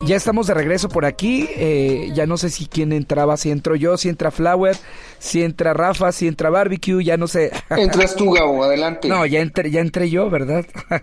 Ya estamos de regreso por aquí. Eh, ya no sé si quién entraba, si entro yo, si entra Flower, si entra Rafa, si entra Barbecue, ya no sé. Entras tú, Gabo, adelante. No, ya entré, ya entré yo, ¿verdad?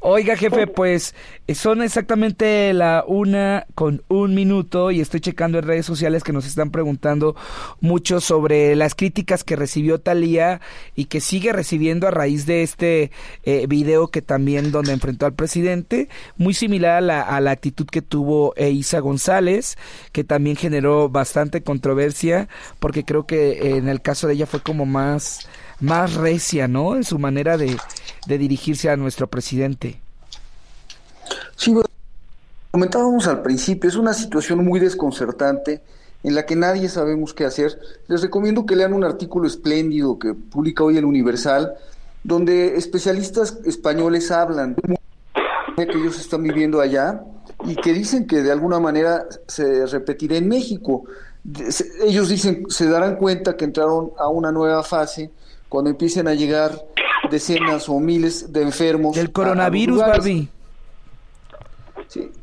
Oiga, jefe, pues son exactamente la una con un minuto y estoy checando en redes sociales que nos están preguntando mucho sobre las críticas que recibió Talía y que sigue recibiendo a raíz de este eh, video que también donde enfrentó al presidente, muy similar a la, a la actitud que tuvo Isa González, que también generó bastante controversia, porque creo que en el caso de ella fue como más, más recia, ¿no? En su manera de, dirigirse a nuestro presidente. Sí, comentábamos al principio, es una situación muy desconcertante en la que nadie sabemos qué hacer. Les recomiendo que lean un artículo espléndido que publica hoy el Universal, donde especialistas españoles hablan de que ellos están viviendo allá y que dicen que de alguna manera se repetirá en México. Ellos dicen, se darán cuenta que entraron a una nueva fase cuando empiecen a llegar decenas o miles de enfermos. Del coronavirus, Barbie.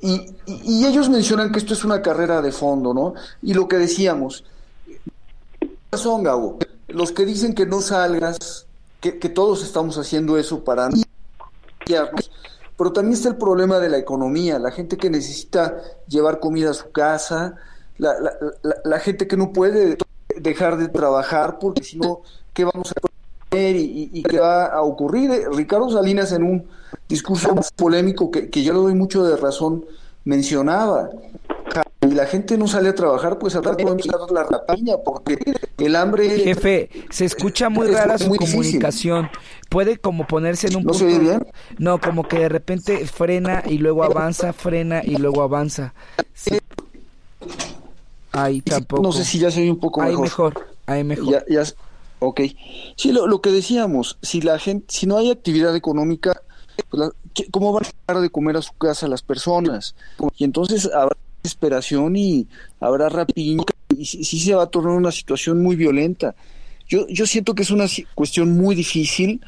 y, y, ellos mencionan que esto es una carrera de fondo, ¿no? Y lo que decíamos, razón, Gabo, los que dicen que no salgas, que, que todos estamos haciendo eso para pero también está el problema de la economía, la gente que necesita llevar comida a su casa, la, la, la, gente que no puede dejar de trabajar porque si no, ¿qué vamos a hacer y, qué va a ocurrir? Ricardo Salinas en un discurso polémico que, que yo le doy mucho de razón mencionaba, y la gente no sale a trabajar, pues ahora podemos dar la rapiña porque el hambre... Jefe, se escucha muy rara su comunicación. Puede como ponerse en un ¿No punto... bien? No, como que de repente frena y luego avanza, frena y luego avanza. Ahí tampoco. No sé si ya se oye un poco mejor. Ahí mejor, ahí mejor. Ya, ya, ok. Sí, lo, lo que decíamos, si la gente, si no hay actividad económica, pues ¿cómo van a dar de comer a su casa las personas? Y entonces habrá desesperación y habrá rapiña y sí, se va a tornar una situación muy violenta. Yo, yo siento que es una cuestión muy difícil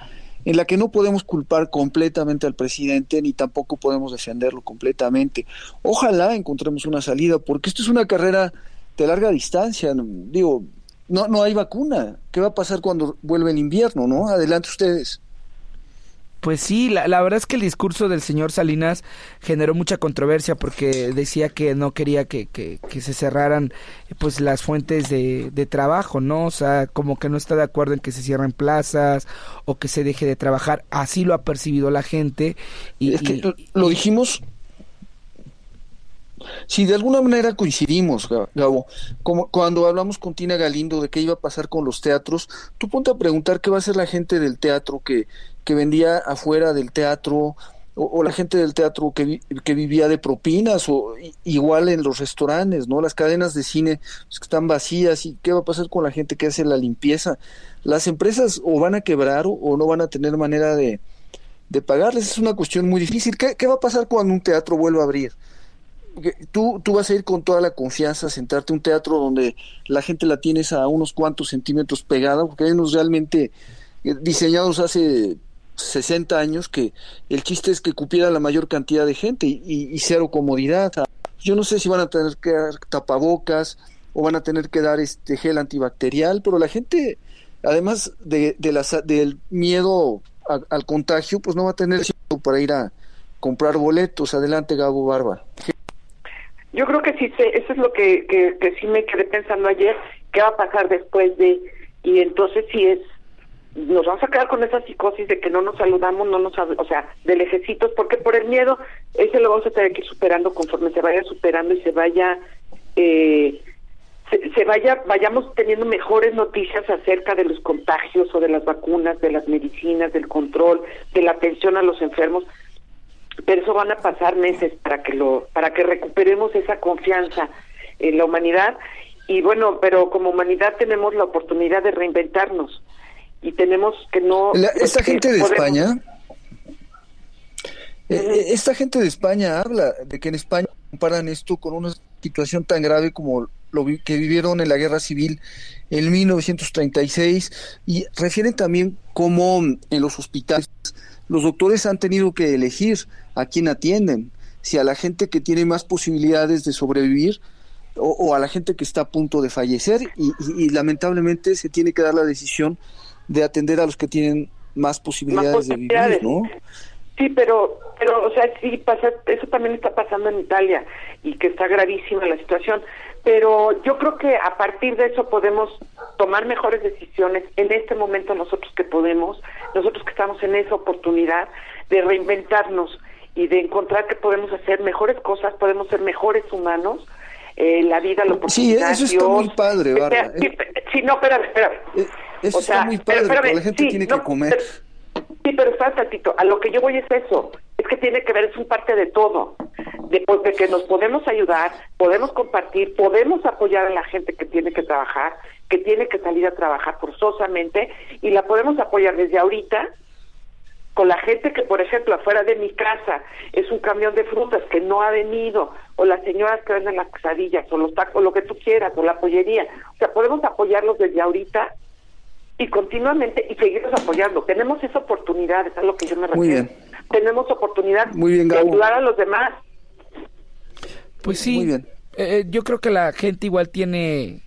en la que no podemos culpar completamente al presidente ni tampoco podemos defenderlo completamente. Ojalá encontremos una salida, porque esto es una carrera de larga distancia. Digo, no, no hay vacuna. ¿Qué va a pasar cuando vuelve el invierno, no? Adelante ustedes. Pues sí, la, la, verdad es que el discurso del señor Salinas generó mucha controversia porque decía que no quería que, que, se cerraran pues las fuentes de, de, trabajo, ¿no? O sea, como que no está de acuerdo en que se cierren plazas o que se deje de trabajar. Así lo ha percibido la gente. Y, es que lo dijimos si de alguna manera coincidimos, Gabo, como cuando hablamos con Tina Galindo de qué iba a pasar con los teatros, tú ponte a preguntar qué va a hacer la gente del teatro que, que vendía afuera del teatro, o, la gente del teatro que, que, vivía de propinas, o igual en los restaurantes, ¿no? Las cadenas de cine pues, que están vacías, y qué va a pasar con la gente que hace la limpieza. Las empresas o van a quebrar o, no van a tener manera de, de pagarles, es una cuestión muy difícil. ¿Qué, ¿Qué va a pasar cuando un teatro vuelva a abrir? tú, tú vas a ir con toda la confianza a sentarte a un teatro donde la gente la tienes a unos cuantos centímetros pegada, porque hay unos realmente eh, diseñados hace 60 años que el chiste es que cupiera la mayor cantidad de gente y, cero comodidad. Yo no sé si van a tener que dar tapabocas o van a tener que dar este gel antibacterial, pero la gente, además de, de del miedo al contagio, pues no va a tener para ir a comprar boletos. Adelante, Gabo Barba. Yo creo que sí, eso es lo que, que, sí me quedé pensando ayer, qué va a pasar después de, y entonces si es, nos vamos a quedar con esa psicosis de que no nos saludamos, no nos, o sea, de lejecitos, porque por el miedo, ese lo vamos a tener que ir superando conforme se vaya superando y se vaya, eh, se, se vaya, vayamos teniendo mejores noticias acerca de los contagios o de las vacunas, de las medicinas, del control, de la atención a los enfermos, pero eso van a pasar meses para que lo para que recuperemos esa confianza en la humanidad. Y bueno pero como humanidad tenemos la oportunidad de reinventarnos y tenemos que no esta gente de España eh, eh, esta gente de España habla de que en España comparan esto con una situación tan grave como lo que vivieron en la guerra civil en 1936 y refieren también cómo en los hospitales los doctores han tenido que elegir a quién atienden, si a la gente que tiene más posibilidades de sobrevivir o, a la gente que está a punto de fallecer y, lamentablemente se tiene que dar la decisión de atender a los que tienen más posibilidades, de vivir, ¿no? Sí, pero, pero, o sea, sí pasa, eso también está pasando en Italia y que está gravísima la situación. Pero yo creo que a partir de eso podemos tomar mejores decisiones en este momento nosotros que podemos, nosotros que estamos en esa oportunidad de reinventarnos y de encontrar que podemos hacer mejores cosas, podemos ser mejores humanos, eh, la vida, la oportunidad. Sí, eso está muy padre, Bárbara. Sí, no, espérame, espérame. Eh, eso está muy padre, pero, la gente tiene que comer. Sí, pero está tantito. A lo que yo voy es eso. Es que tiene que ver, es un parte de todo. De, pues, de, que nos podemos ayudar, podemos compartir, podemos apoyar a la gente que tiene que trabajar, que tiene que salir a trabajar forzosamente, y la podemos apoyar desde ahorita con la gente que, por ejemplo, afuera de mi casa es un camión de frutas que no ha venido, o las señoras que venden las quesadillas, o los tacos, o lo que tú quieras, o la pollería. O sea, podemos apoyarlos desde ahorita y continuamente y seguirlos apoyando. Tenemos esa oportunidad, es a lo que yo me refiero. Muy bien. Tenemos oportunidad de ayudar a los demás. Pues sí, Muy bien. Eh, yo creo que la gente igual tiene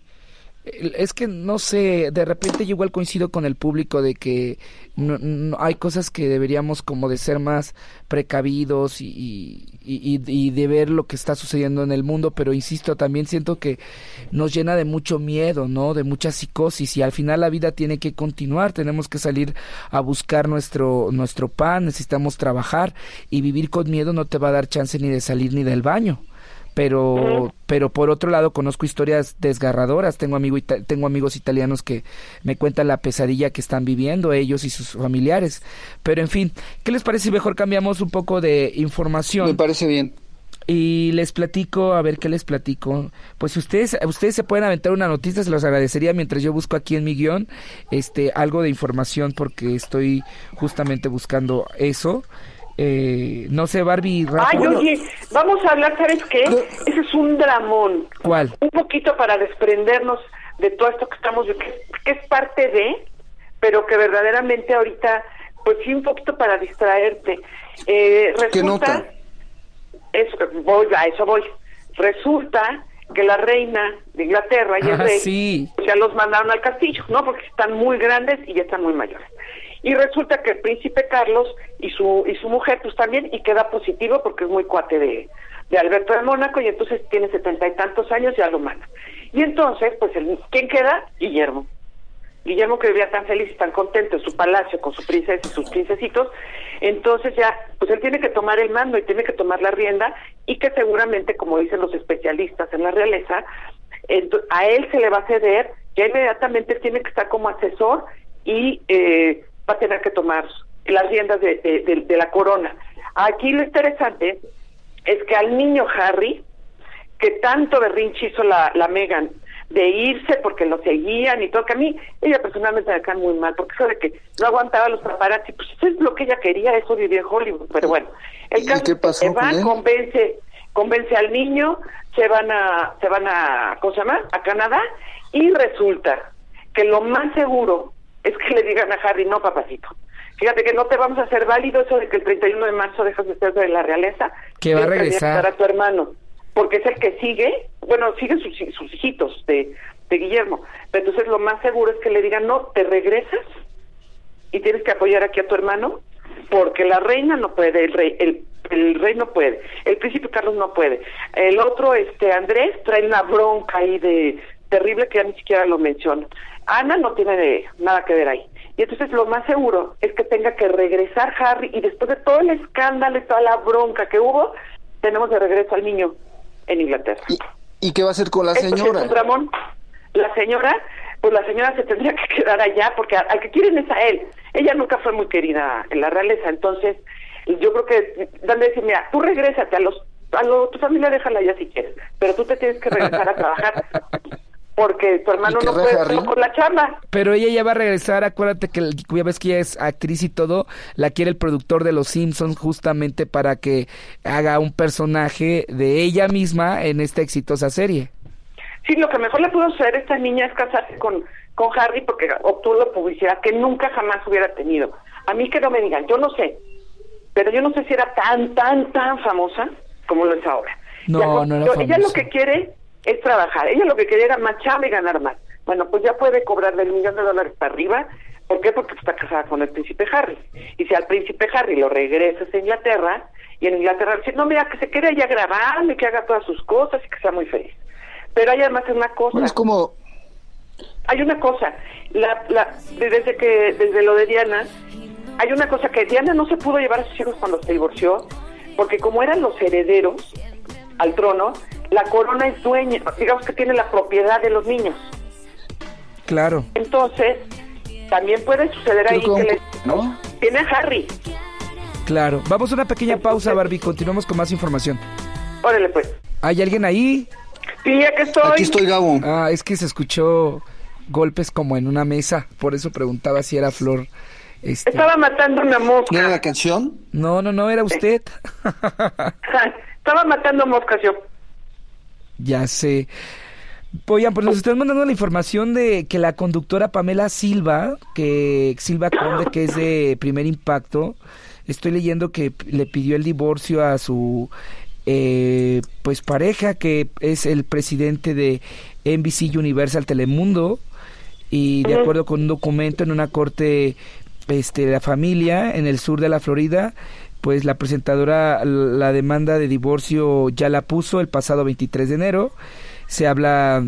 es que no sé, de repente yo igual coincido con el público de que no, hay cosas que deberíamos como de ser más precavidos y, y, de ver lo que está sucediendo en el mundo, pero insisto, también siento que nos llena de mucho miedo, ¿no? De mucha psicosis y al final la vida tiene que continuar, tenemos que salir a buscar nuestro, nuestro pan, necesitamos trabajar y vivir con miedo no te va a dar chance ni de salir ni del baño pero pero por otro lado conozco historias desgarradoras. Tengo amigo tengo amigos italianos que me cuentan la pesadilla que están viviendo ellos y sus familiares. Pero en fin qué les parece si mejor cambiamos un poco de información me parece bien. Y les platico, a ver qué les platico. Pues ustedes, ustedes se pueden aventar una noticia, se los agradecería mientras yo busco aquí en mi guion este, algo de información porque estoy justamente buscando eso. Eh, no sé, Barbie. Ay, oye, vamos a hablar, ¿sabes qué? Ese es un dramón. ¿Cuál? Un poquito para desprendernos de todo esto que estamos, que, que es parte de, pero que verdaderamente ahorita, pues sí, un poquito para distraerte. Eh, resulta, ¿Qué voy, a eso voy. Resulta que la reina de Inglaterra y el rey sí. ya los mandaron al castillo, ¿no? Porque están muy grandes y ya están muy mayores y resulta que el príncipe Carlos y su y su mujer pues también y queda positivo porque es muy cuate de, de Alberto de Mónaco y entonces tiene setenta y tantos años ya lo manda y entonces pues el, quién queda Guillermo. Guillermo que vivía tan feliz y tan contento en su palacio con su princesa y sus princesitos, entonces ya, pues él tiene que tomar el mando y tiene que tomar la rienda y que seguramente, como dicen los especialistas en la realeza, a él se le va a ceder, que inmediatamente tiene que estar como asesor y eh, va a tener que tomar las riendas de, la corona. Aquí lo interesante es que al niño Harry, que tanto berrinche hizo la, la Megan de irse porque lo seguían y todo, que a mí, ella personalmente me cae muy mal, porque eso de que no aguantaba los paparazzi, pues eso es lo que ella quería, eso vivía en Hollywood, pero bueno, el caso se va, convence, convence al niño, se van a, se van a, ¿cómo se llama? A Canadá, y resulta que lo más seguro es que le digan a Harry, no, papacito. Fíjate que no te vamos a hacer válido eso de que el 31 de marzo dejas de ser de la realeza. Que va a regresar. a tu hermano, porque es el que sigue, bueno, siguen sus, sus hijitos de, de Guillermo. Pero entonces lo más seguro es que le digan, no, te regresas y tienes que apoyar aquí a tu hermano, porque la reina no puede, el rey, el, el rey no puede, el príncipe Carlos no puede. El otro, este Andrés, trae una bronca ahí de terrible que ya ni siquiera lo menciona. Ana no tiene nada que ver ahí. Y entonces lo más seguro es que tenga que regresar Harry y después de todo el escándalo y toda la bronca que hubo, tenemos de regreso al niño en Inglaterra. ¿Y, qué va a hacer con la señora? Ramón, la señora, pues la señora se tendría que quedar allá porque al que quieren es a él. Ella nunca fue muy querida en la realeza, entonces yo creo que dan de decir, mira, tú regrésate a los a lo, tu familia déjala ya si quieres, pero tú te tienes que regresar a trabajar porque tu hermano no puede estar con la chamba. Pero ella ya va a regresar, acuérdate que ya ves que ella es actriz y todo, la quiere el productor de Los Simpsons justamente para que haga un personaje de ella misma en esta exitosa serie. Sí, lo que mejor le pudo suceder a esta niña es casarse con, con Harry porque obtuvo la publicidad que nunca jamás hubiera tenido. A mí que no me digan, yo no sé, pero yo no sé si era tan, tan, tan famosa como lo es ahora. No, no era Ella lo que quiere es trabajar. Ella lo que quería era marchar y ganar más. Bueno, pues ya puede cobrar del millón de dólares para arriba. ¿Por qué? Porque está casada con el príncipe Harry. Y si al príncipe Harry lo regresas a Inglaterra, y en Inglaterra dice, no, mira, que se quede allá grabando y que haga todas sus cosas y que sea muy feliz. Pero hay además una cosa. es como... Hay una cosa. La, la, desde que desde lo de Diana, hay una cosa que Diana no se pudo llevar a sus hijos cuando se divorció, porque como eran los herederos al trono, la corona es dueña, digamos que tiene la propiedad de los niños. Claro. Entonces, también puede suceder ahí que le, ¿no? tiene a Harry. Claro. Vamos a una pequeña pausa, Barbie. Continuamos con más información. Órale, pues. ¿Hay alguien ahí? Sí, aquí estoy. Aquí estoy, Gabo. Ah, es que se escuchó golpes como en una mesa. Por eso preguntaba si era Flor. Este... Estaba matando una mosca. ¿No era la canción? No, no, no, era usted. Estaba matando moscas yo. Ya sé. Oigan, pues nos están mandando la información de que la conductora Pamela Silva, que Silva Conde, que es de primer impacto, estoy leyendo que le pidió el divorcio a su eh, pues pareja, que es el presidente de NBC Universal Telemundo, y de acuerdo con un documento en una corte este, de la familia en el sur de la Florida, pues la presentadora la demanda de divorcio ya la puso el pasado 23 de enero. Se habla,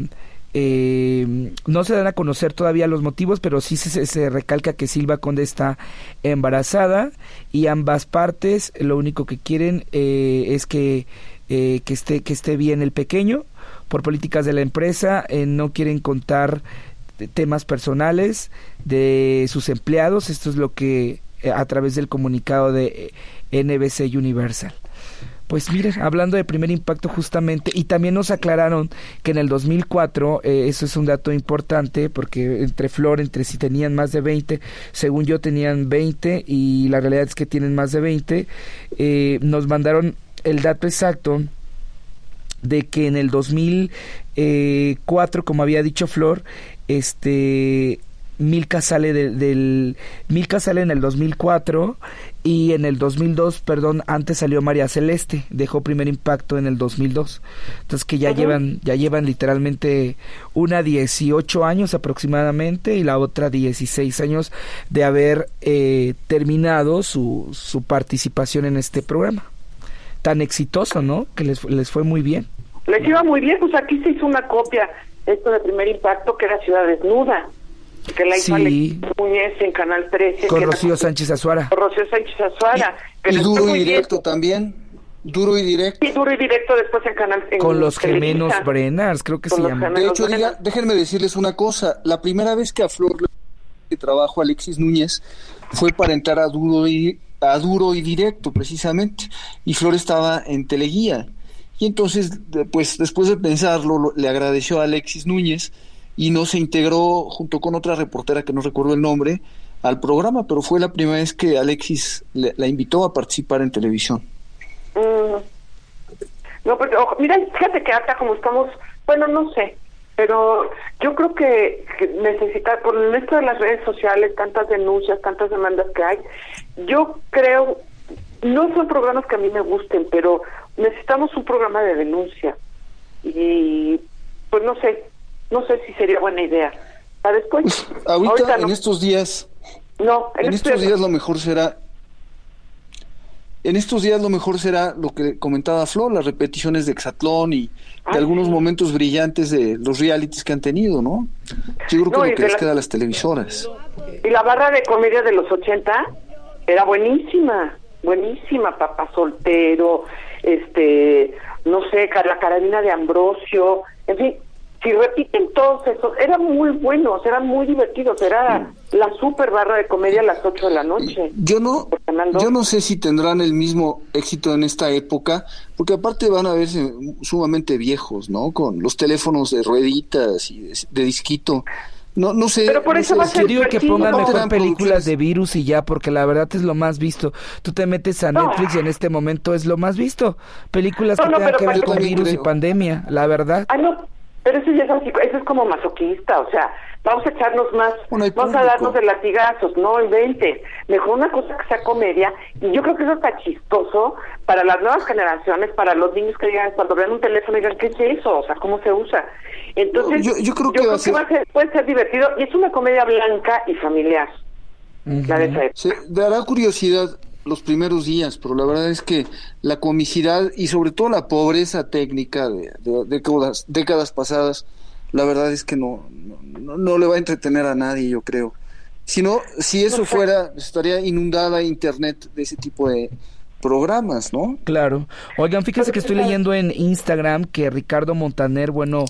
eh, no se dan a conocer todavía los motivos, pero sí se, se, recalca que Silva Conde está embarazada y ambas partes lo único que quieren eh, es que, eh, que, esté, que esté bien el pequeño. Por políticas de la empresa eh, no quieren contar temas personales de sus empleados. Esto es lo que a través del comunicado de NBC Universal. Pues miren, hablando de primer impacto justamente, y también nos aclararon que en el 2004, eh, eso es un dato importante, porque entre Flor, entre si tenían más de 20, según yo tenían 20, y la realidad es que tienen más de 20, eh, nos mandaron el dato exacto de que en el 2004, como había dicho Flor, este Milka sale de, del Milka sale en el 2004 y en el 2002, perdón, antes salió María Celeste, dejó primer impacto en el 2002. Entonces que ya uh -huh. llevan ya llevan literalmente una 18 años aproximadamente y la otra 16 años de haber eh, terminado su, su participación en este programa. Tan exitoso, ¿no? Que les, les fue muy bien. Les iba muy bien, pues aquí se hizo una copia esto de primer impacto que era Ciudad Desnuda que la hizo sí. Muñez en Canal 13. Con Rocío Sánchez Azuara. Con Rocío Sánchez Azuara. Y, y duro y directo bien. también. Duro y directo. Sí, duro y directo después en Canal en Con los gemelos Brennars, creo que Con se llama. De hecho, diga, déjenme decirles una cosa. La primera vez que a Flor le trabajo a Alexis Núñez fue para entrar a duro y a duro y directo, precisamente. Y Flor estaba en Teleguía. Y entonces, pues después de pensarlo, le agradeció a Alexis Núñez y no se integró junto con otra reportera que no recuerdo el nombre al programa, pero fue la primera vez que Alexis le, la invitó a participar en televisión. Mm. No, porque, ojo, mira, fíjate que acá como estamos, bueno, no sé, pero yo creo que, necesitar, por esto de las redes sociales, tantas denuncias, tantas demandas que hay, yo creo, no son programas que a mí me gusten, pero necesitamos un programa de denuncia. Y, pues no sé, no sé si sería buena idea. Para después. Pues, ahorita, ahorita no. en estos días. No, en, en estos días no. lo mejor será. En estos días lo mejor será lo que comentaba Flor, las repeticiones de Exatlón y de Ah, algunos momentos brillantes de los realities que han tenido, ¿no? Yo creo que No, lo que les la- queda a las televisoras. Y la barra de comedia de los 80 era buenísima, buenísima, papá soltero, este, no sé, la carabina de Ambrosio, en fin, si repiten todos esos, eran muy buenos, eran muy divertidos, era la super barra de comedia a las 8 de la noche. Yo no, yo no sé si tendrán el mismo éxito en esta época, porque aparte van a verse sumamente viejos, ¿no? Con los teléfonos de rueditas y de, de disquito. No, no sé. Pero por no eso sé va a si- ser Yo digo que pongan No mejor películas de virus y ya, porque la verdad es lo más visto. Tú te metes a No. Netflix y en este momento es lo más visto. Películas No, que no, tengan que ver con virus y pandemia, la verdad. Ah, no, Pero eso ya es así, eso es como masoquista, o sea, vamos a echarnos más, vamos a darnos de latigazos, no invente. Mejor una cosa que sea comedia, y yo creo que eso está chistoso para las nuevas generaciones, para los niños que digan, cuando vean un teléfono digan, ¿qué es eso? O sea, ¿cómo se usa? Entonces, yo, creo que, va a ser... puede ser divertido, y es una comedia blanca y familiar. la de Se dará curiosidad los primeros días, pero la verdad es que la comicidad y sobre todo la pobreza técnica de, décadas, décadas, pasadas, la verdad es que no, no, le va a entretener a nadie, yo creo. Si no, si eso fuera, estaría inundada Internet de ese tipo de programas, ¿no? Claro. Oigan, fíjense que estoy leyendo en Instagram que Ricardo Montaner, bueno,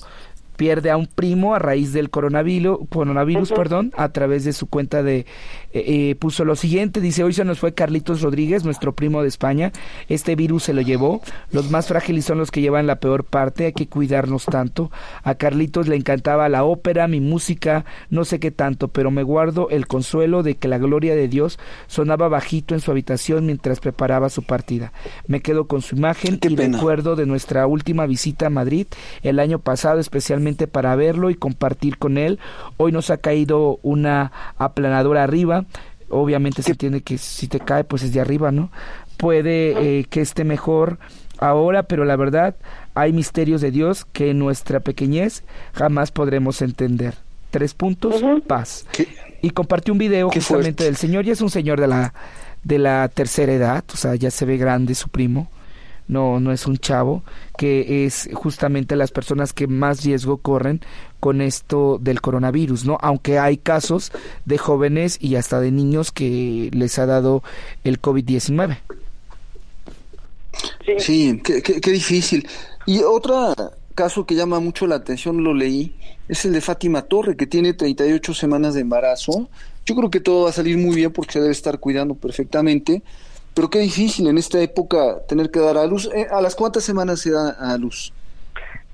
pierde a un primo a raíz del coronavirus, coronavirus perdón, a través de su cuenta de... Eh, eh, puso lo siguiente, dice, hoy se nos fue Carlitos Rodríguez, nuestro primo de España, este virus se lo llevó, los más frágiles son los que llevan la peor parte, hay que cuidarnos tanto, a Carlitos le encantaba la ópera, mi música, no sé qué tanto, pero me guardo el consuelo de que la gloria de Dios sonaba bajito en su habitación mientras preparaba su partida. Me quedo con su imagen y recuerdo de nuestra última visita a Madrid el año pasado, especialmente para verlo y compartir con él. Hoy nos ha caído una aplanadora arriba. Obviamente se tiene que, si te cae, pues es de arriba, ¿no? Puede eh, que esté mejor ahora, pero la verdad hay misterios de Dios que en nuestra pequeñez jamás podremos entender. Tres puntos, paz. Y compartió un video justamente del Señor, y es un señor de la, de la tercera edad, o sea, ya se ve grande su primo no, no es un chavo, que es justamente las personas que más riesgo corren con esto del coronavirus, ¿no? Aunque hay casos de jóvenes y hasta de niños que les ha dado el COVID-19. Sí, qué, qué, difícil. Y otro caso que llama mucho la atención, lo leí, es el de Fátima Torre, que tiene 38 semanas de embarazo. Yo creo que todo va a salir muy bien porque se debe estar cuidando perfectamente pero qué difícil en esta época tener que dar a luz. Eh, ¿A las cuántas semanas se da a luz?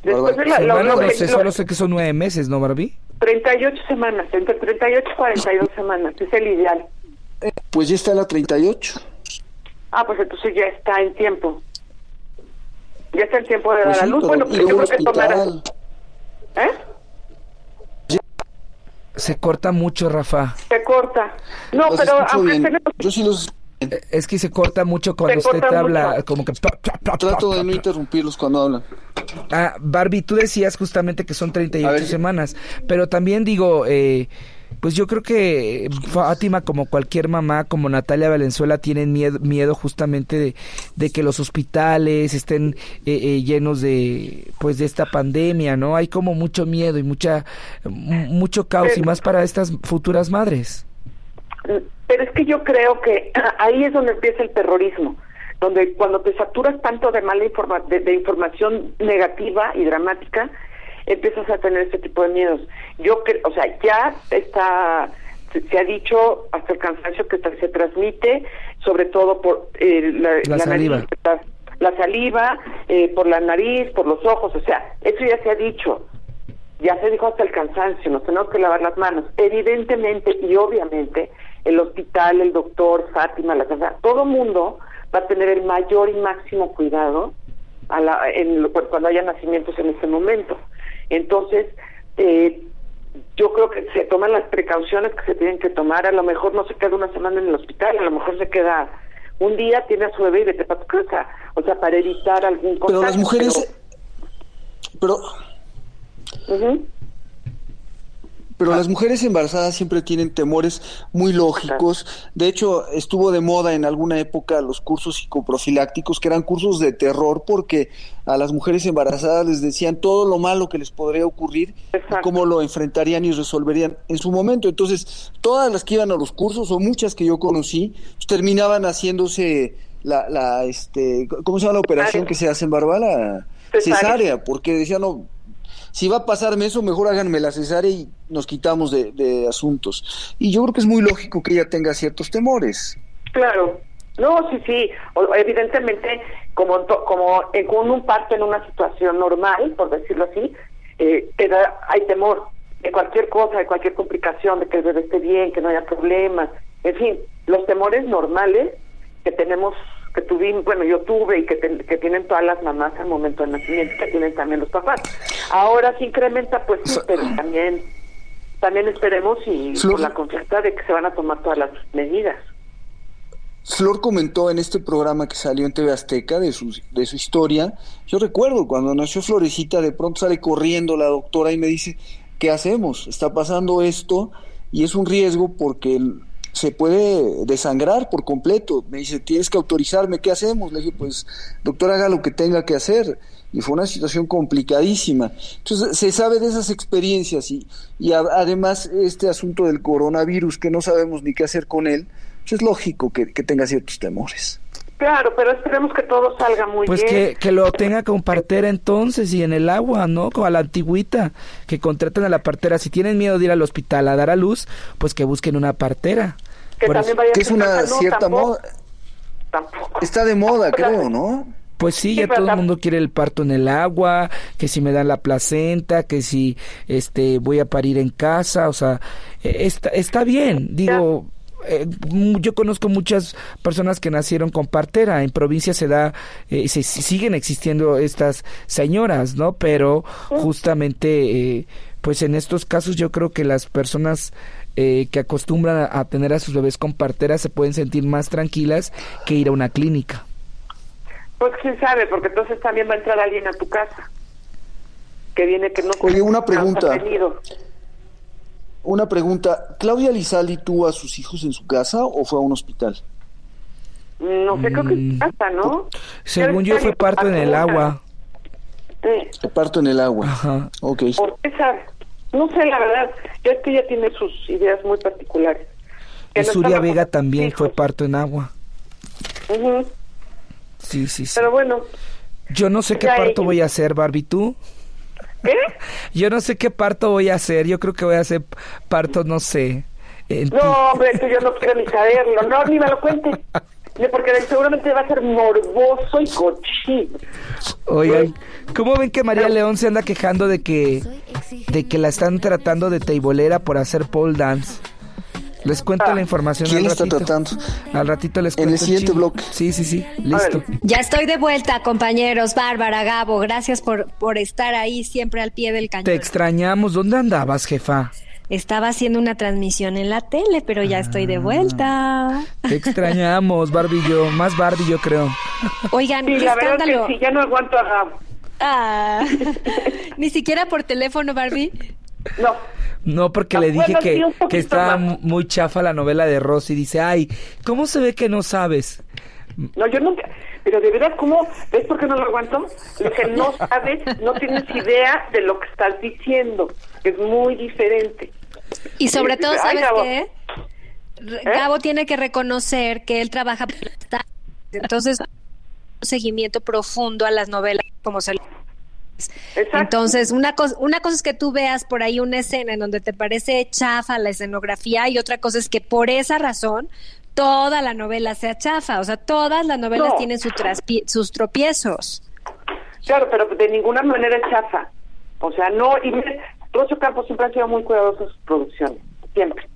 Después de la, no sé, solo sé que son nueve meses, ¿no, Barbie? 38 semanas, entre 38 y 42 semanas, es el ideal. Eh, pues ya está la 38. Ah, pues entonces ya está en tiempo. Ya está en tiempo de pues dar a luz. Bueno, pues yo creo que tomará... ¿Eh? Se corta mucho, Rafa. Se corta. No, pero aunque Yo sí los es que se corta mucho cuando usted habla, como que... Trato de no interrumpirlos cuando hablan. Ah, Barbie, tú decías justamente que son 38 semanas, pero también digo, eh, pues yo creo que Fátima, como cualquier mamá, como Natalia Valenzuela, tienen miedo, miedo justamente de, que los hospitales estén eh, eh, llenos de, pues, de esta pandemia, ¿no? Hay como mucho miedo y mucha, mucho caos y más para estas futuras madres. Pero es que yo creo que ahí es donde empieza el terrorismo, donde cuando te saturas tanto de mala informa de, información negativa y dramática, empiezas a tener ese tipo de miedos. Yo creo, o sea, ya está se, ha dicho hasta el cansancio que se transmite, sobre todo por eh, la, saliva. la, saliva, eh, por la nariz, por los ojos, o sea, eso ya se ha dicho ya se dijo hasta el cansancio, nos tenemos que lavar las manos. Evidentemente y obviamente el hospital, el doctor, Fátima, la casa, todo mundo va a tener el mayor y máximo cuidado a la, en, cuando haya nacimientos en este momento. Entonces, eh, yo creo que se toman las precauciones que se tienen que tomar. A lo mejor no se queda una semana en el hospital, a lo mejor se queda un día, tiene a su bebé y vete para tu casa. O sea, para evitar algún contagio. Pero las mujeres. Pero. Pero las mujeres embarazadas siempre tienen temores muy lógicos. De hecho, estuvo de moda en alguna época los cursos psicoprofilácticos, que eran cursos de terror, porque a las mujeres embarazadas les decían todo lo malo que les podría ocurrir, cómo lo enfrentarían y resolverían en su momento. Entonces, todas las que iban a los cursos, o muchas que yo conocí, pues, terminaban haciéndose la, la, este, ¿cómo se llama la operación que se hace en Barbala? cesárea, porque decían, no, si va a pasarme eso, mejor háganme la cesárea y nos quitamos de, asuntos. Y yo creo que es muy lógico que ella tenga ciertos temores. Claro, no, sí, sí, evidentemente, como, como en, un parto en una situación normal, por decirlo así, eh, hay temor de cualquier cosa, de cualquier complicación, de que el bebé esté bien, que no haya problemas, en fin, los temores normales que tenemos que tuvimos, bueno, yo tuve y que, que tienen todas las mamás al momento del nacimiento, que tienen también los papás. Ahora se incrementa, pues sí, pero también también esperemos y con la confianza de que se van a tomar todas las medidas. Flor comentó en este programa que salió en TV Azteca de su, de su historia. Yo recuerdo cuando nació Florecita, de pronto sale corriendo la doctora y me dice, ¿qué hacemos? Está pasando esto y es un riesgo porque se puede desangrar por completo. Me dice, tienes que autorizarme, ¿qué hacemos? Le dije, pues, doctor, haga lo que tenga que hacer. Y fue una situación complicadísima. Entonces, se sabe de esas experiencias y, y además este asunto del coronavirus, que no sabemos ni qué hacer con él, pues es lógico que, tenga ciertos temores. Claro, pero esperemos que todo salga muy pues bien. Pues que, que, lo tenga con partera entonces y en el agua, ¿no? Como a la antigüita, que contraten a la partera. Si tienen miedo de ir al hospital a dar a luz, pues que busquen una partera. Que también vaya que es una cierta moda. Está de moda, creo, ¿no? Pues sí, ya todo el mundo quiere el parto en el agua, que si me dan la placenta, que si este voy a parir en casa, o sea, e, está, está bien, digo, eh, yo conozco muchas personas que nacieron con partera. En provincia se da, eh, se, siguen existiendo estas señoras, ¿no? Pero justamente, eh, pues en estos casos yo creo que las personas que acostumbran a, tener a sus bebés con partera se pueden sentir más tranquilas que ir a una clínica. Pues quién sabe, porque entonces también va a entrar alguien a tu casa que viene que no. Oye, una pregunta. Una pregunta, ¿Claudia Lizaldi tuvo a sus hijos en su casa o fue a un hospital? No sé, creo que en su casa, ¿no? Según yo fue parto en el agua. Sí. Parto en el agua. Ajá. Ok. ¿Por qué sabe? No sé, la verdad. Yo es que ella tiene sus ideas muy particulares. Y Suria Vega también fue parto en agua. Sí, sí, sí. Pero bueno. Yo no sé qué parto voy a hacer, Barbie, ¿tú? Yo no sé qué parto voy a hacer. Yo creo que voy a hacer parto, no sé. No, hombre, yo no quiero ni saberlo. No, ni me lo cuentes. Porque seguramente va a ser morboso y cochino. Oigan, ¿cómo ven que María León se anda quejando de que de que la están tratando de teibolera por hacer pole dance? Les cuento la información ¿Quién al ratito. está tratando? Al ratito les cuento. En el siguiente bloque. Sí, sí, sí. Listo. Ya estoy de vuelta, compañeros. Bárbara, Gabo, gracias por, por estar ahí siempre al pie del cañón. Te extrañamos. ¿Dónde andabas, jefa? Estaba haciendo una transmisión en la tele, pero ya estoy de ah. vuelta. Te extrañamos, Barbie yo. Más Barbie yo creo. Oigan, sí, la Verdad que sí, ya no aguanto a. Ah, ni siquiera por teléfono, Barbie. No. No, porque le dije que, que estaba muy chafa la novela de Rosy. Dice, ay, ¿cómo se ve que no sabes? No, yo nunca. Pero de verdad, ¿cómo? ¿Ves por qué no lo aguanto? Lo que no sabes, no tienes idea de lo que estás diciendo. Es muy diferente. Y sobre todo, ¿sabes qué? ¿Eh? Gabo tiene que reconocer que él trabaja. Entonces, un seguimiento profundo a las novelas como se entonces, una cosa, una cosa es que tú veas por ahí una escena en donde te parece chafa la escenografía y otra cosa es que por esa razón toda la novela sea chafa. O sea, todas las novelas tienen sus tropiezos. Claro, pero de ninguna manera es chafa. O sea, no, y Rocio Campos siempre ha sido muy cuidadoso en sus producciones, siempre.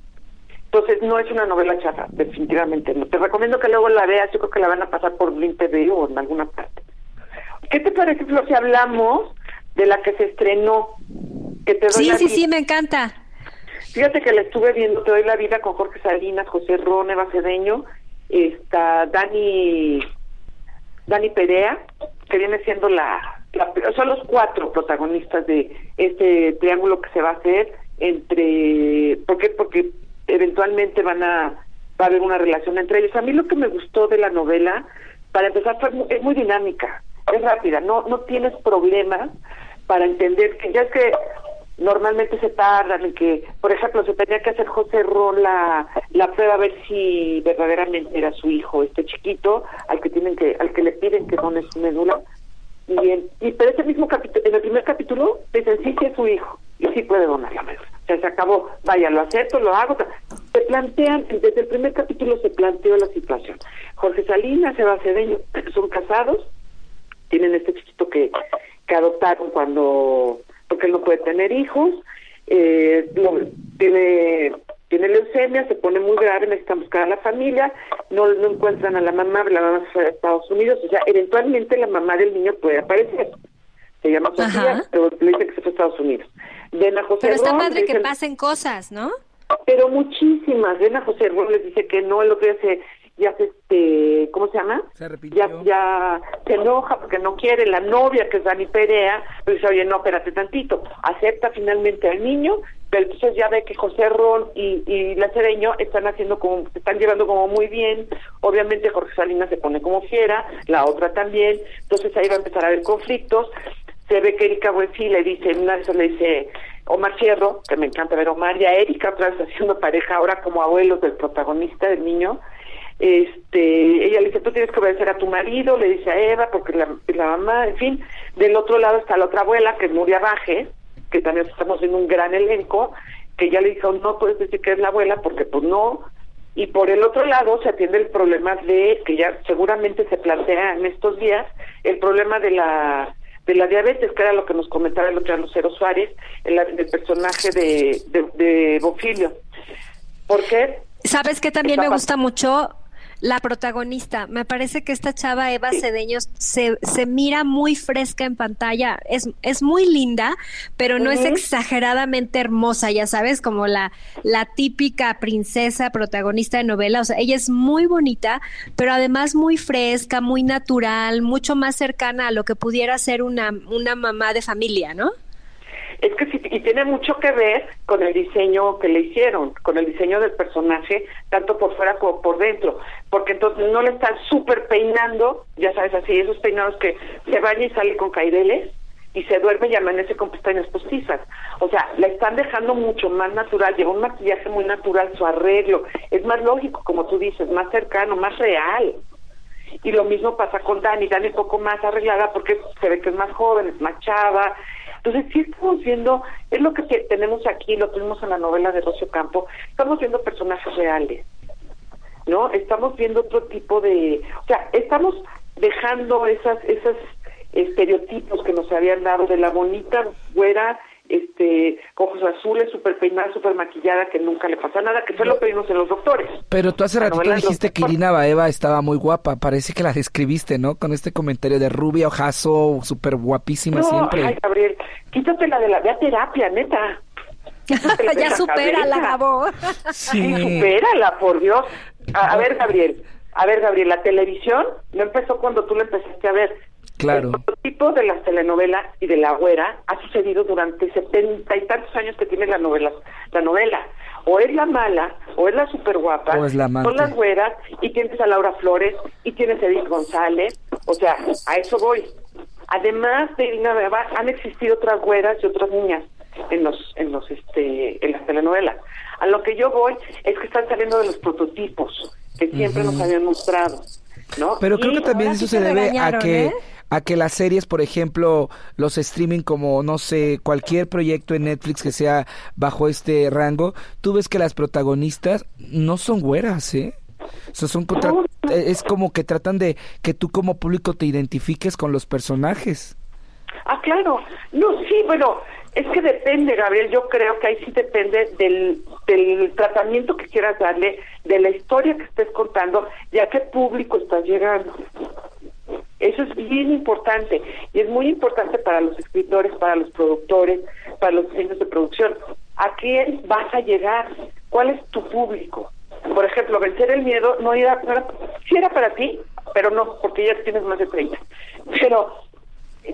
Entonces, no es una novela chafa, definitivamente no. Te recomiendo que luego la veas, yo creo que la van a pasar por Blim TV o en alguna parte. ¿Qué te parece, Flo, si hablamos de la que se estrenó? Que te sí, sí, sí, me encanta. Fíjate que la estuve viendo, Te doy la vida con Jorge Salinas, José Rone Bacedeño, está Dani, Dani Perea, que viene siendo la, son los cuatro protagonistas de este triángulo que se va a hacer entre, ¿por qué? Porque eventualmente van a, va a haber una relación entre ellos. A mí lo que me gustó de la novela, para empezar, fue, es muy dinámica es rápida, no, no tienes problemas para entender que ya es que normalmente se tardan en que, por ejemplo, se tenía que hacer José Ron la, la prueba a ver si verdaderamente era su hijo, este chiquito, al que tienen que, al que le piden que done su médula, y, en, y pero ese mismo capítulo, en el primer capítulo, dicen sí que es su hijo, y sí puede donar la médula. O sea, se acabó, vaya, lo acepto, lo hago. Se plantean, desde el primer capítulo se planteó la situación. Jorge Salinas, Cedeño, son casados, tienen este chiquito que, que adoptaron cuando, porque él no puede tener hijos, eh, tiene, tiene leucemia, se pone muy grave, necesitan buscar a la familia, no, no encuentran a la mamá, la mamá se fue a Estados Unidos, o sea, eventualmente la mamá del niño puede aparecer. Se llama Sofía, pero le dicen que se fue a Estados Unidos. Ven a José Pero está padre que pasen cosas, ¿no? Pero muchísimas. Ven a José Ron les dice que no, el otro día se ya se este cómo se llama se ya ya se enoja porque no quiere la novia que es Dani Perea pero dice oye no espérate tantito acepta finalmente al niño pero entonces ya ve que José Ron y, y la Cereño están haciendo como se están llevando como muy bien. Obviamente Jorge Salinas se pone como fiera la otra también. Entonces ahí va a empezar a haber conflictos. Se ve que Erika Buenfil le dice una vez le dice Omar Fierro que me encanta ver Omar y a Erika otra vez haciendo pareja ahora como abuelos del protagonista del niño este ella le dice tú tienes que obedecer a tu marido le dice a Eva porque la, la mamá en fin del otro lado está la otra abuela que es Nuria Baje que también estamos en un gran elenco que ya le dijo no puedes decir que es la abuela porque pues no y por el otro lado se atiende el problema de que ya seguramente se plantea en estos días el problema de la de la diabetes que era lo que nos comentaba el otro Lucero Suárez el, el personaje de, de, de Bofilio ¿por qué? ¿Sabes que también me gusta mucho? La protagonista. Me parece que esta chava Eva Cedeños se, se mira muy fresca en pantalla. Es, es muy linda, pero no es exageradamente hermosa, ya sabes, como la, la típica princesa protagonista de novela. O sea, ella es muy bonita, pero además muy fresca, muy natural, mucho más cercana a lo que pudiera ser una, una mamá de familia, ¿no? Es que sí, y tiene mucho que ver con el diseño que le hicieron, con el diseño del personaje, tanto por fuera como por dentro, porque entonces no le están súper peinando, ya sabes, así, esos peinados que se baña y sale con caireles, y se duerme y amanece con pestañas postizas. O sea, la están dejando mucho más natural, lleva un maquillaje muy natural, su arreglo, es más lógico, como tú dices, más cercano, más real. Y lo mismo pasa con Dani, Dani un poco más arreglada porque se ve que es más joven, es más chava, entonces, sí estamos viendo, es lo que tenemos aquí, lo tenemos en la novela de Rocio Campo, estamos viendo personajes reales, ¿no? Estamos viendo otro tipo de, o sea, estamos dejando esas, esas estereotipos que nos habían dado de la bonita güera este, ojos azules, súper peinada, súper maquillada, que nunca le pasa nada, que fue lo que vimos en los doctores. Pero tú hace ratito dijiste que Irina Baeva estaba muy guapa, parece que la describiste, ¿no? Con este comentario de rubia, ojazo, súper guapísima siempre. Ay, Gabriel, quítate la de la, de terapia, neta. ya supérala, Gabo. sí. supérala, por Dios. A, a ver, Gabriel, a ver, Gabriel, la televisión no empezó cuando tú la empezaste a ver Claro. El tipo de las telenovelas y de la güera ha sucedido durante setenta y tantos años que tiene la novela. La novela. O es la mala, o es la super guapa, o es la son las güeras, y tienes a Laura Flores, y tienes a Edith González. O sea, a eso voy. Además de Irina Beba, han existido otras güeras y otras niñas en los, en los, este, en las telenovelas. A lo que yo voy es que están saliendo de los prototipos que siempre nos habían mostrado. ¿no? Pero creo que también eso se debe a que ¿eh? A que las series, por ejemplo, los streaming como, no sé, cualquier proyecto en Netflix que sea bajo este rango, tú ves que las protagonistas no son güeras, ¿eh? O son es como que tratan de que tú como público te identifiques con los personajes. Ah, claro. No, sí, bueno, es que depende, Gabriel. Yo creo que ahí sí depende del, del tratamiento que quieras darle, de la historia que estés contando y a qué público estás llegando. Eso es bien importante y es muy importante para los escritores, para los productores, para los diseños de producción. ¿A quién vas a llegar? ¿Cuál es tu público? Por ejemplo, vencer el miedo no era, no era sí era para ti, pero no, porque ya tienes más de 30. Pero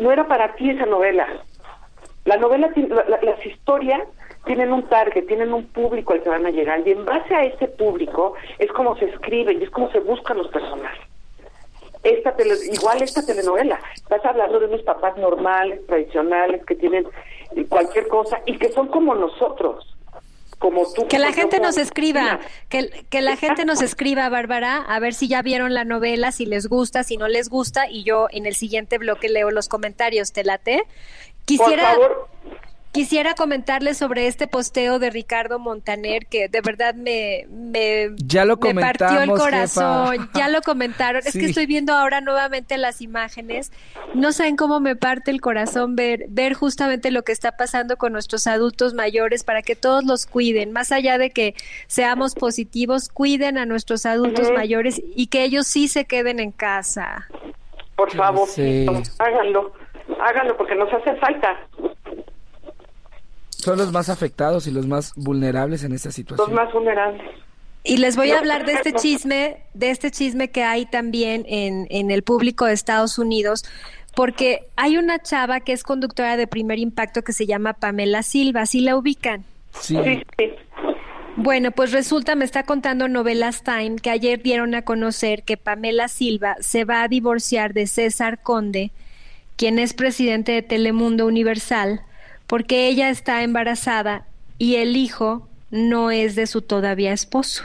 no era para ti esa novela. La novela, las historias tienen un target, tienen un público al que van a llegar y en base a ese público es como se escriben y es como se buscan los personajes esta igual esta telenovela. Estás hablando de unos papás normales, tradicionales, que tienen cualquier cosa y que son como nosotros. Como tú. Que la gente nos escriba, que, que la gente nos escriba, Bárbara, a ver si ya vieron la novela, si les gusta, si no les gusta, y yo en el siguiente bloque leo los comentarios. ¿Te late? Quisiera, quisiera comentarles sobre este posteo de Ricardo Montaner que de verdad me, me, ya lo me partió el corazón. Ya lo comentaron. Es que estoy viendo ahora nuevamente las imágenes. No saben cómo me parte el corazón ver, ver justamente lo que está pasando con nuestros adultos mayores para que todos los cuiden. Más allá de que seamos positivos, cuiden a nuestros adultos mayores y que ellos sí se queden en casa. Por favor, háganlo, háganlo porque nos hace falta. Son los más afectados y los más vulnerables en esta situación. Los más vulnerables. Y les voy a hablar de este chisme, de este chisme que hay también en, en el público de Estados Unidos, porque hay una chava que es conductora de primer impacto que se llama Pamela Silva, ¿sí la ubican? Sí. sí. Bueno, pues resulta, me está contando Novelas Time, que ayer dieron a conocer que Pamela Silva se va a divorciar de César Conde, quien es presidente de Telemundo Universal, porque ella está embarazada y el hijo no es de su todavía esposo.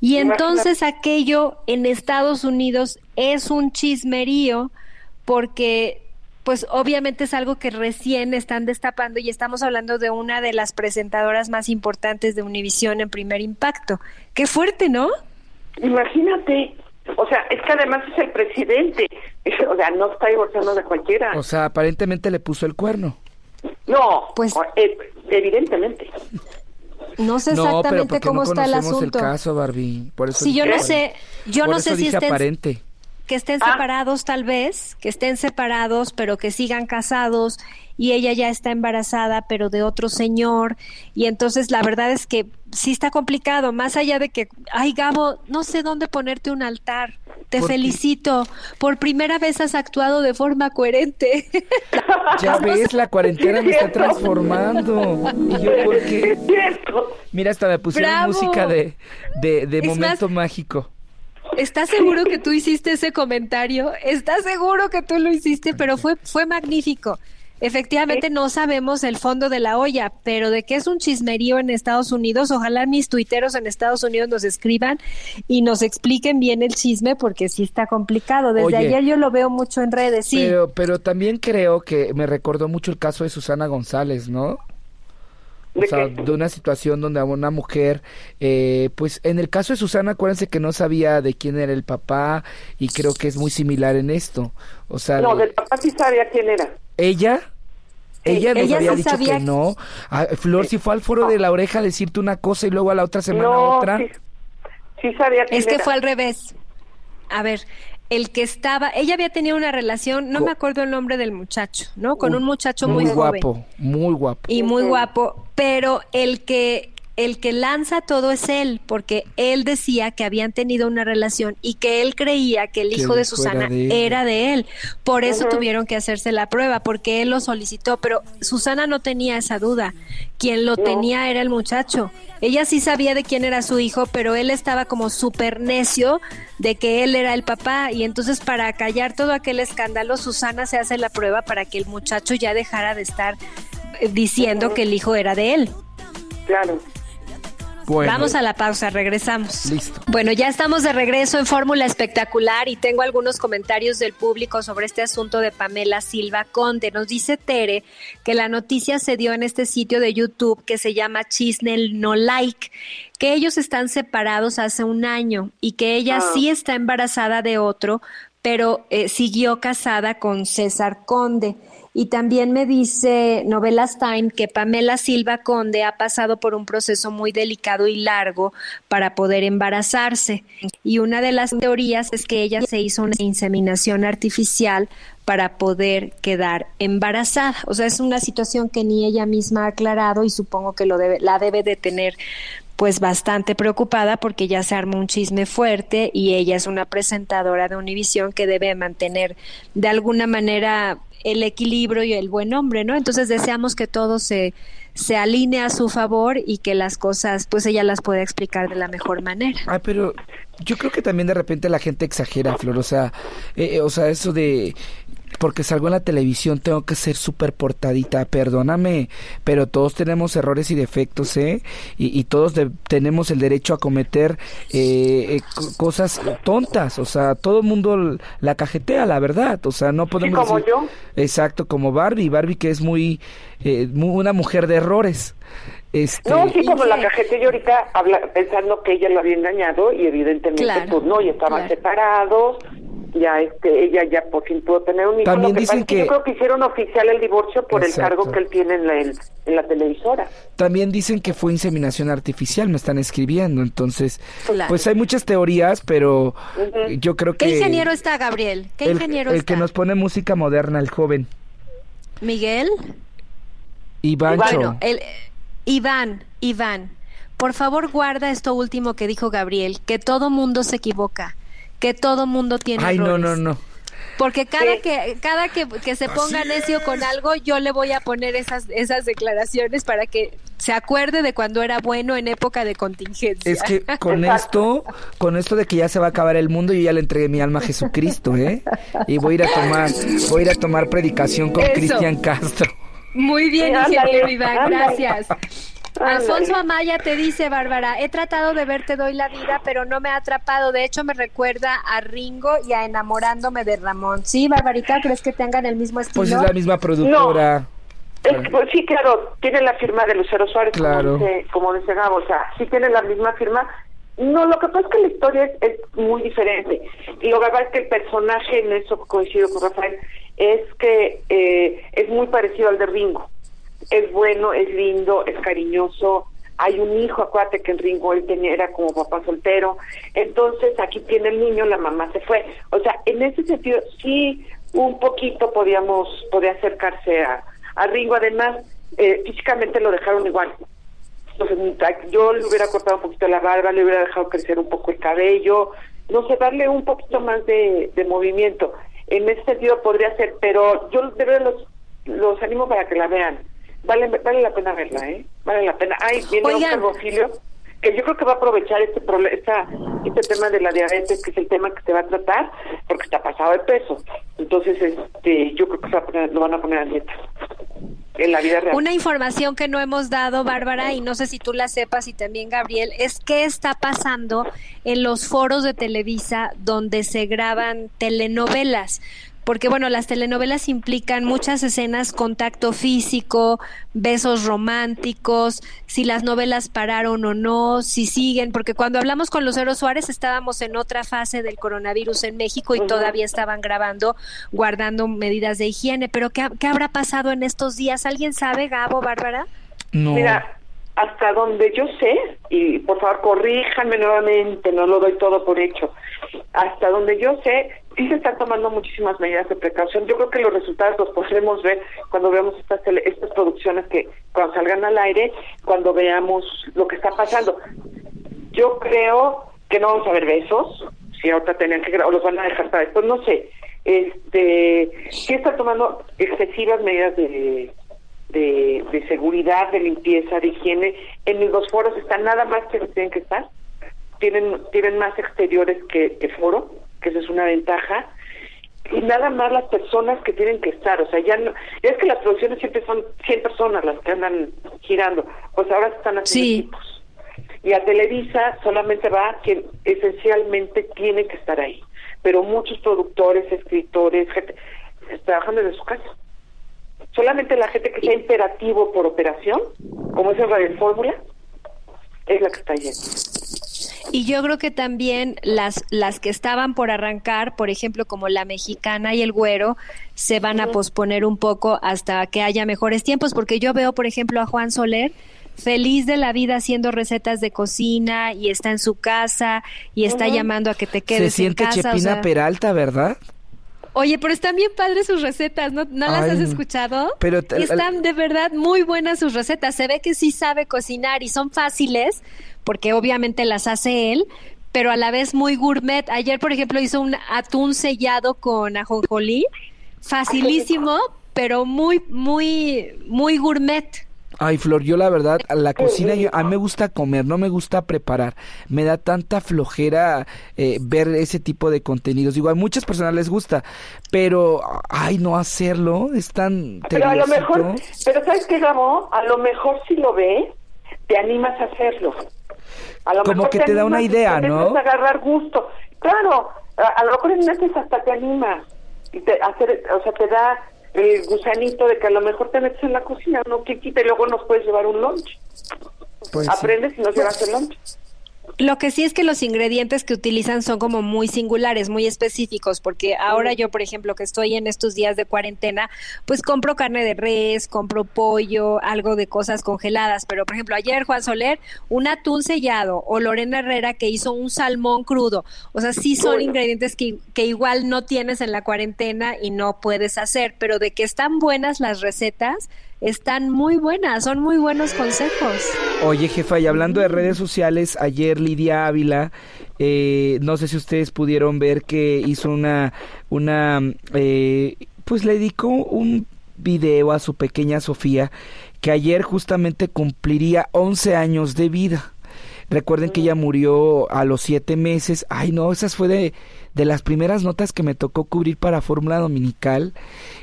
Y entonces aquello en Estados Unidos es un chismerío porque pues obviamente es algo que recién están destapando y estamos hablando de una de las presentadoras más importantes de Univisión en primer impacto. Qué fuerte, ¿no? Imagínate, o sea, es que además es el presidente, o sea, no está divorciando de cualquiera. O sea, aparentemente le puso el cuerno. No, pues eh, evidentemente. No sé exactamente cómo está el asunto. el caso, Barbie. Por eso sí, yo no sé, yo no sé si aparente que estén ah. separados tal vez, que estén separados, pero que sigan casados y ella ya está embarazada, pero de otro señor. Y entonces la verdad es que sí está complicado, más allá de que, ay Gabo, no sé dónde ponerte un altar. Te felicito. Por primera vez has actuado de forma coherente. Ya ves, la cuarentena me está transformando. Y yo, ¿por qué? Mira, hasta me pusieron música de, de, de momento mágico. ¿Estás seguro que tú hiciste ese comentario? ¿Estás seguro que tú lo hiciste? Pero fue, fue magnífico. Efectivamente no sabemos el fondo de la olla, pero de qué es un chismerío en Estados Unidos, ojalá mis tuiteros en Estados Unidos nos escriban y nos expliquen bien el chisme porque sí está complicado. Desde ayer yo lo veo mucho en redes, sí. Pero, pero también creo que me recordó mucho el caso de Susana González, ¿no? O sea, de una situación donde una mujer, eh, pues en el caso de Susana, acuérdense que no sabía de quién era el papá y creo que es muy similar en esto. O sea, no, del papá sí sabía quién era. ¿Ella? Ella nos había dicho que no. Ah, Flor, si fue al foro de la oreja a decirte una cosa y luego a la otra semana otra. Sí, sí sabía quién Es que fue al revés. A ver, el que estaba, ella había tenido una relación, no me acuerdo el nombre del muchacho, ¿no? Con un muchacho muy, muy guapo, muy guapo. Y muy guapo, pero el que el que lanza todo es él, porque él decía que habían tenido una relación y que él creía que el hijo de Susana era de él. Por eso tuvieron que hacerse la prueba, porque él lo solicitó, pero Susana no tenía esa duda. Quien lo tenía era el muchacho. Ella sí sabía de quién era su hijo, pero él estaba como súper necio de que él era el papá y entonces para callar todo aquel escándalo, Susana se hace la prueba para que el muchacho ya dejara de estar eh, diciendo que el hijo era de él. Claro. Vamos a la pausa, regresamos. Listo. Bueno, ya estamos de regreso en Fórmula Espectacular y tengo algunos comentarios del público sobre este asunto de Pamela Silva Conde. Nos dice Tere que la noticia se dio en este sitio de YouTube que se llama Chisnel No Like, que ellos están separados hace un año y que ella ah. sí está embarazada de otro, pero eh, siguió casada con César Conde. Y también me dice Novelas Time que Pamela Silva Conde ha pasado por un proceso muy delicado y largo para poder embarazarse. Y una de las teorías es que ella se hizo una inseminación artificial para poder quedar embarazada. O sea, es una situación que ni ella misma ha aclarado y supongo que lo debe, la debe de tener pues bastante preocupada porque ya se armó un chisme fuerte y ella es una presentadora de Univisión que debe mantener de alguna manera el equilibrio y el buen hombre, ¿no? Entonces deseamos que todo se, se alinee a su favor y que las cosas, pues ella las pueda explicar de la mejor manera. Ay, pero yo creo que también de repente la gente exagera, Flor, o sea, eh, eh, o sea, eso de porque salgo en la televisión tengo que ser súper portadita, perdóname, pero todos tenemos errores y defectos, ¿eh? Y, todos tenemos el derecho a cometer eh, eh cosas tontas, o sea, todo el mundo la cajetea, la verdad, o sea, no podemos... como yo. Exacto, como Barbie, Barbie que es muy, eh, muy una mujer de errores. Este... No, sí, como la cajetea yo ahorita habla, pensando que ella lo había engañado y evidentemente pues no, y estaban separados ya este ella ya por fin pudo tener un hijo. También dicen que, yo creo que hicieron oficial el divorcio por el cargo que él tiene en la, en, la televisora. También dicen que fue inseminación artificial, me están escribiendo, entonces pues hay muchas teorías, pero yo creo que ¿Qué ingeniero está Gabriel? ¿Qué el, ingeniero el que nos pone música moderna, el joven. Miguel. Iván. Bueno, el Iván, Iván. Por favor, guarda esto último que dijo Gabriel, que todo mundo se equivoca que todo mundo tiene Ay, no, no, no. Porque cada que cada que, se ponga necio con algo, yo le voy a poner esas esas declaraciones para que se acuerde de cuando era bueno en época de contingencia. Es que con esto, con esto de que ya se va a acabar el mundo, yo ya le entregué mi alma a Jesucristo, ¿eh? Y voy a ir a tomar, voy a ir a tomar predicación con Cristian Castro. Muy bien, ingeniero Iván, gracias. Alfonso Amaya te dice, Bárbara, he tratado de verte doy la vida, pero no me ha atrapado. De hecho, me recuerda a Ringo y a enamorándome de Ramón. ¿Sí, Barbarita? ¿Crees que tengan el mismo estilo? Pues es la misma productora. pues sí, claro, tiene la firma de Lucero Suárez, claro. como, dice, Gabo, o sea, sí tiene la misma firma. No, lo que pasa es que la historia es, muy diferente. Y lo que pasa es que el personaje, en eso coincido con Rafael, es que eh, es muy parecido al de Ringo es bueno, es lindo, es cariñoso. Hay un hijo, acuérdate que en Ringo él tenía, era como papá soltero. Entonces aquí tiene el niño, la mamá se fue. O sea, en ese sentido sí un poquito podíamos, podía acercarse a, a Ringo. Además, eh, físicamente lo dejaron igual. Entonces, yo le hubiera cortado un poquito la barba, le hubiera dejado crecer un poco el cabello, no sé, darle un poquito más de, de movimiento. En ese sentido podría ser, pero yo de verdad los, los animo para que la vean vale vale la pena verla, ¿eh? Vale la pena. Ay, viene Oigan. Oscar que yo creo que va a aprovechar este problema, este tema de la diabetes, que es el tema que se va a tratar, porque está pasado de peso. Entonces, este, yo creo que lo van a poner a dieta. En la vida real. Una información que no hemos dado, Bárbara, y no sé si tú la sepas y también Gabriel, es qué está pasando en los foros de Televisa donde se graban telenovelas porque bueno, las telenovelas implican muchas escenas, contacto físico, besos románticos, si las novelas pararon o no, si siguen, porque cuando hablamos con Lucero Suárez estábamos en otra fase del coronavirus en México y todavía estaban grabando, guardando medidas de higiene, pero ¿qué, ¿qué, habrá pasado en estos días? ¿Alguien sabe, Gabo, Bárbara? No. Mira, hasta donde yo sé, y por favor corríjanme nuevamente, no lo doy todo por hecho, hasta donde yo sé, sí se están tomando muchísimas medidas de precaución. Yo creo que los resultados los podremos ver cuando veamos estas, estas producciones que cuando salgan al aire, cuando veamos lo que está pasando. Yo creo que no vamos a ver besos, si ahorita tenían que o los van a dejar para después, no sé. Este, sí están tomando excesivas medidas de, de, seguridad, de limpieza, de higiene. En los foros están nada más que tienen que estar. Tienen, tienen más exteriores que, que foro que esa es una ventaja, y nada más las personas que tienen que estar, o sea, ya no, es que las producciones siempre son 100 personas las que andan girando, pues ahora están haciendo equipos. Y a Televisa solamente va quien esencialmente tiene que estar ahí, pero muchos productores, escritores, gente, trabajan desde su casa. Solamente la gente que sea imperativo por operación, como es el Radio Fórmula, es la que está yendo. Y yo creo que también las, las que estaban por arrancar, por ejemplo, como la mexicana y el güero, se van a posponer un poco hasta que haya mejores tiempos, porque yo veo, por ejemplo, a Juan Soler feliz de la vida haciendo recetas de cocina y está en su casa y está llamando a que te quedes Se siente en casa, Chepina Peralta, ¿verdad? Oye, pero están bien padres sus recetas, ¿no, ¿No las has escuchado? Pero están de verdad muy buenas sus recetas. Se ve que sí sabe cocinar y son fáciles, porque obviamente las hace él, pero a la vez muy gourmet. Ayer, por ejemplo, hizo un atún sellado con ajonjolí, facilísimo, pero muy, muy, muy gourmet. Ay, Flor, yo la verdad, a la cocina, a mí me gusta comer, no me gusta preparar. Me da tanta flojera eh, ver ese tipo de contenidos. Digo, a muchas personas les gusta, pero, ay, no hacerlo es tan... Pero a lo mejor, pero ¿sabes qué, Gabo? A lo mejor si lo ves, te animas a hacerlo. A lo Como que te, da una idea, ¿no? a agarrar gusto. Claro, a, lo mejor en veces hasta te anima. Y te, hacer, o sea, te da el gusanito de que a lo mejor te metes en la cocina, no que quita y luego nos puedes llevar un lunch. Pues Aprendes y nos llevas el lunch. Lo que sí es que los ingredientes que utilizan son como muy singulares, muy específicos, porque ahora yo, por ejemplo, que estoy en estos días de cuarentena, pues compro carne de res, compro pollo, algo de cosas congeladas, pero por ejemplo, ayer Juan Soler, un atún sellado o Lorena Herrera que hizo un salmón crudo. O sea, sí son ingredientes que, que igual no tienes en la cuarentena y no puedes hacer, pero de que están buenas las recetas, están muy buenas, son muy buenos consejos. Oye, jefa, y hablando de redes sociales, ayer Lidia Ávila, eh, no sé si ustedes pudieron ver que hizo una, una, eh, pues le dedicó un video a su pequeña Sofía, que ayer justamente cumpliría 11 años de vida. Recuerden que ella murió a los siete meses. Ay, no, esas fue de, de las primeras notas que me tocó cubrir para Fórmula Dominical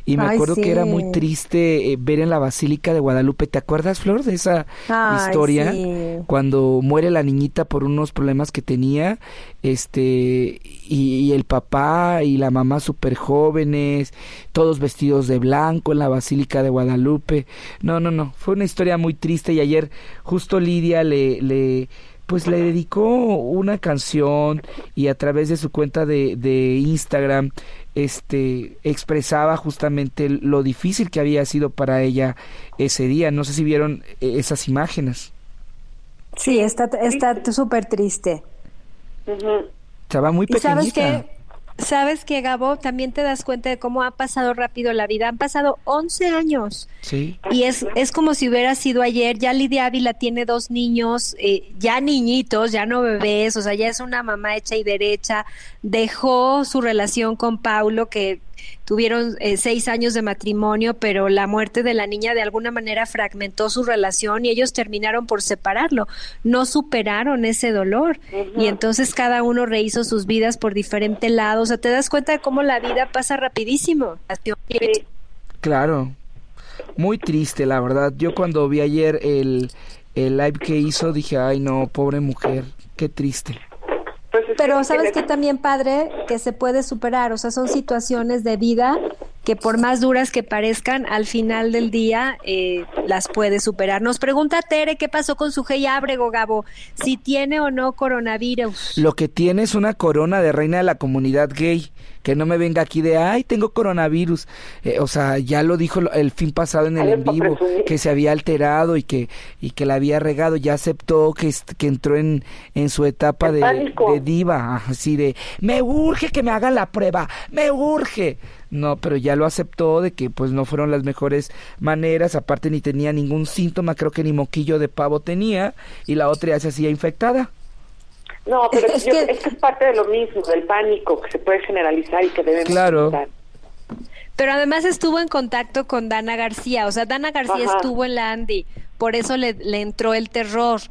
y me acuerdo que era muy triste eh, ver en la Basílica de Guadalupe. ¿Te acuerdas, Flor, de esa historia? Cuando muere la niñita por unos problemas que tenía, este, y, el papá y la mamá súper jóvenes, todos vestidos de blanco en la Basílica de Guadalupe. No, no, no, fue una historia muy triste y ayer justo Lidia le, le pues le dedicó una canción y a través de su cuenta de, de Instagram este expresaba justamente lo difícil que había sido para ella ese día. No sé si vieron eh, esas imágenes. Sí, está está súper triste. Estaba muy pequeñita. ¿Sabes ¿Sabes que Gabo? También te das cuenta de cómo ha pasado rápido la vida. Han pasado 11 años. Sí. Y es, es como si hubiera sido ayer. Ya Lidia Ávila tiene dos niños, eh, ya niñitos, ya no bebés, o sea, ya es una mamá hecha y derecha. Dejó su relación con Paulo, que tuvieron eh, seis años de matrimonio, pero la muerte de la niña de alguna manera fragmentó su relación y ellos terminaron por separarlo. No superaron ese dolor y entonces cada uno rehizo sus vidas por diferente lado. O sea, te das cuenta de cómo la vida pasa rapidísimo. Claro. Muy triste, la verdad. Yo cuando vi ayer el, el live que hizo dije, ay no, pobre mujer, qué triste. Pues Pero sabes que también, padre, que se puede superar, o sea, son situaciones de vida que por más duras que parezcan, al final del día eh, las puede superar. Nos pregunta Tere qué pasó con su Gey Abrego, Gabo, si tiene o no coronavirus. Lo que tiene es una corona de reina de la comunidad gay que no me venga aquí de, ay, tengo coronavirus. Eh, o sea, ya lo dijo el fin pasado en el en vivo, que se había alterado y que, y que la había regado, ya aceptó que, que entró en, en su etapa de, de, diva, así de, me urge que me hagan la prueba, me urge. No, pero ya lo aceptó de que pues no fueron las mejores maneras, aparte ni tenía ningún síntoma, creo que ni moquillo de pavo tenía, y la otra ya se hacía infectada. No, pero es, que... es, parte de lo mismo, del pánico que se puede generalizar y que debemos Claro. Pero además estuvo en contacto con Dana García, o sea, Dana García estuvo en la Andy, por eso le, le entró el terror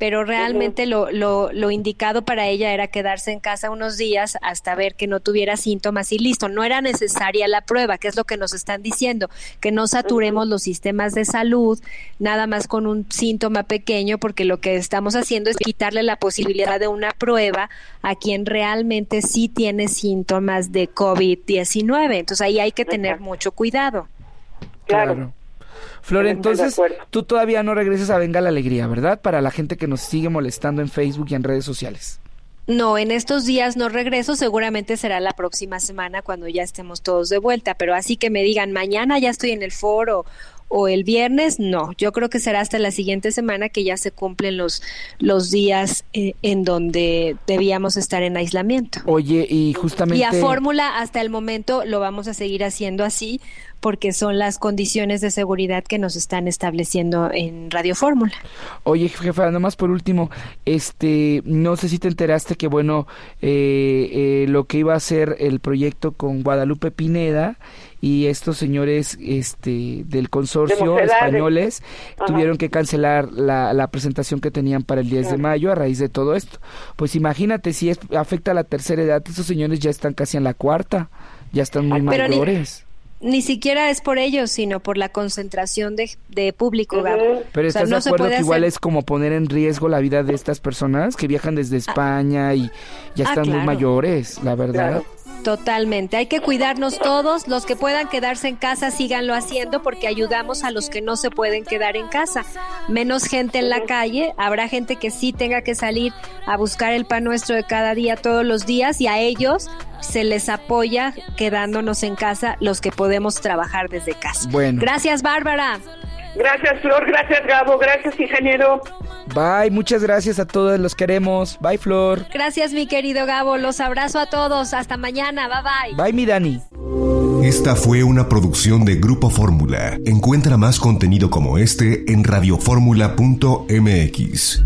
pero realmente lo, lo, lo, indicado para ella era quedarse en casa unos días hasta ver que no tuviera síntomas y listo. No era necesaria la prueba, que es lo que nos están diciendo, que no saturemos los sistemas de salud nada más con un síntoma pequeño, porque lo que estamos haciendo es quitarle la posibilidad de una prueba a quien realmente sí tiene síntomas de COVID-19. Entonces ahí hay que tener mucho cuidado. claro. Flor, entonces tú todavía no regresas a Venga la Alegría, ¿verdad? Para la gente que nos sigue molestando en Facebook y en redes sociales. No, en estos días no regreso, seguramente será la próxima semana cuando ya estemos todos de vuelta, pero así que me digan, mañana ya estoy en el foro o el viernes, no, yo creo que será hasta la siguiente semana que ya se cumplen los, los días eh, en donde debíamos estar en aislamiento. Oye, y justamente... Y a fórmula hasta el momento lo vamos a seguir haciendo así porque son las condiciones de seguridad que nos están estableciendo en Radio Fórmula. Oye, jefa, nomás por último, este, no sé si te enteraste que, bueno, eh, eh, lo que iba a ser el proyecto con Guadalupe Pineda y estos señores este del consorcio españoles tuvieron que cancelar la, la, presentación que tenían para el 10 de mayo a raíz de todo esto. Pues imagínate si es, afecta a la tercera edad, estos señores ya están casi en la cuarta, ya están muy mayores. ni siquiera es por ellos, sino por la concentración de, de público, Pero estás de acuerdo que igual es como poner en riesgo la vida de estas personas que viajan desde ah. España y ya ah, están muy mayores, la verdad. Totalmente. Hay que cuidarnos todos. Los que puedan quedarse en casa, síganlo haciendo porque ayudamos a los que no se pueden quedar en casa. Menos gente en la calle. Habrá gente que sí tenga que salir a buscar el pan nuestro de cada día, todos los días, y a ellos se les apoya quedándonos en casa los que podemos trabajar desde casa. Bueno. Gracias, Bárbara. Gracias, Flor. Gracias, Gabo. Gracias, ingeniero. Bye, muchas gracias a todos, los queremos. Bye, Flor. Gracias, mi querido Gabo. Los abrazo a todos. Hasta mañana. Bye, bye. Bye, mi Dani. Esta fue una producción de Grupo Fórmula. Encuentra más contenido como este en radioformula.mx.